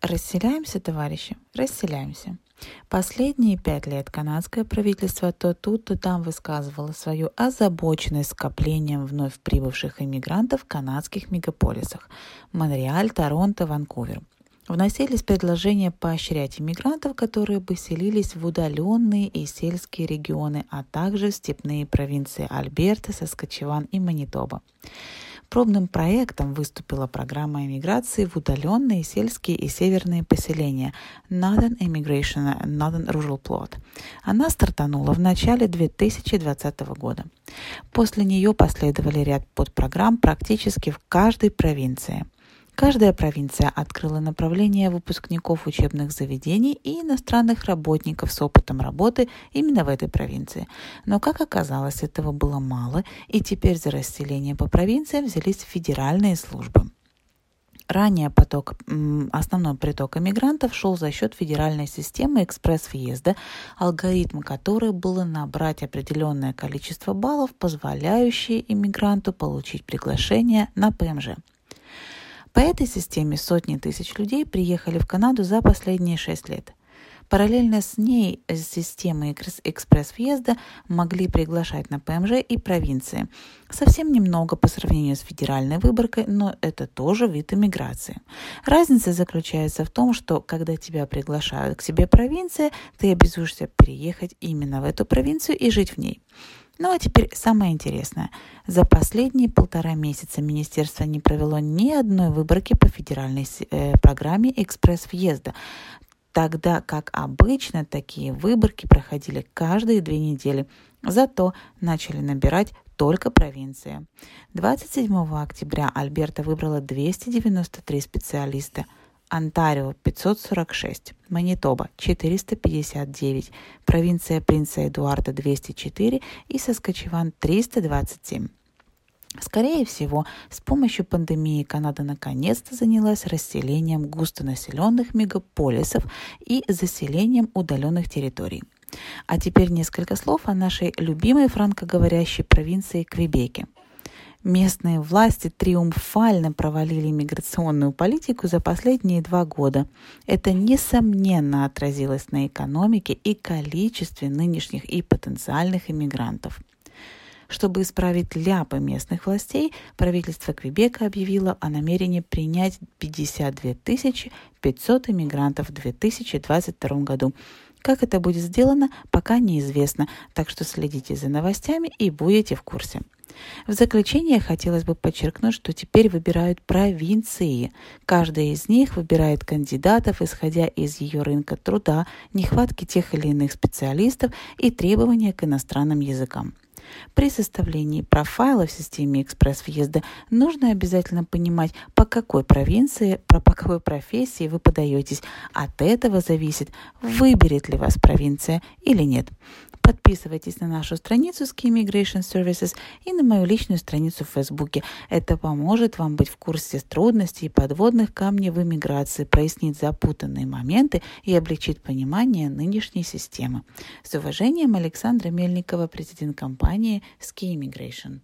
Расселяемся, товарищи, расселяемся. Последние пять лет канадское правительство то тут, то там высказывало свою озабоченность скоплением вновь прибывших иммигрантов в канадских мегаполисах – Монреаль, Торонто, Ванкувер. Вносились предложения поощрять иммигрантов, которые бы селились в удаленные и сельские регионы, а также в степные провинции Альберта, Саскачеван и Манитоба. Пробным проектом выступила программа иммиграции в удаленные сельские и северные поселения Northern Immigration Northern Rural Plot. Она стартанула в начале 2020 года. После нее последовали ряд подпрограмм практически в каждой провинции – Каждая провинция открыла направление выпускников учебных заведений и иностранных работников с опытом работы именно в этой провинции. Но, как оказалось, этого было мало, и теперь за расселение по провинциям взялись федеральные службы. Ранее поток, основной приток иммигрантов шел за счет федеральной системы экспресс-въезда, алгоритм которой было набрать определенное количество баллов, позволяющие иммигранту получить приглашение на ПМЖ. По этой системе сотни тысяч людей приехали в Канаду за последние шесть лет. Параллельно с ней системы экспресс-въезда могли приглашать на ПМЖ и провинции. Совсем немного по сравнению с федеральной выборкой, но это тоже вид иммиграции. Разница заключается в том, что когда тебя приглашают к себе провинция, ты обязуешься переехать именно в эту провинцию и жить в ней. Ну а теперь самое интересное. За последние полтора месяца министерство не провело ни одной выборки по федеральной э, программе экспресс-въезда, тогда как обычно такие выборки проходили каждые две недели. Зато начали набирать только провинции. 27 октября Альберта выбрала 293 специалиста – Онтарио 546, Манитоба 459, провинция Принца Эдуарда 204 и Соскочеван 327. Скорее всего, с помощью пандемии Канада наконец-то занялась расселением густонаселенных мегаполисов и заселением удаленных территорий. А теперь несколько слов о нашей любимой франкоговорящей провинции Квебеке – Местные власти триумфально провалили миграционную политику за последние два года. Это, несомненно, отразилось на экономике и количестве нынешних и потенциальных иммигрантов. Чтобы исправить ляпы местных властей, правительство Квебека объявило о намерении принять 52 500 иммигрантов в 2022 году. Как это будет сделано, пока неизвестно, так что следите за новостями и будете в курсе. В заключение хотелось бы подчеркнуть, что теперь выбирают провинции. Каждая из них выбирает кандидатов, исходя из ее рынка труда, нехватки тех или иных специалистов и требования к иностранным языкам. При составлении профайла в системе экспресс-въезда нужно обязательно понимать, по какой провинции, по какой профессии вы подаетесь. От этого зависит, выберет ли вас провинция или нет. Подписывайтесь на нашу страницу Ski Immigration Services и на мою личную страницу в Фейсбуке. Это поможет вам быть в курсе трудностей и подводных камней в иммиграции, прояснить запутанные моменты и облегчить понимание нынешней системы. С уважением, Александра Мельникова, президент компании Ski Immigration.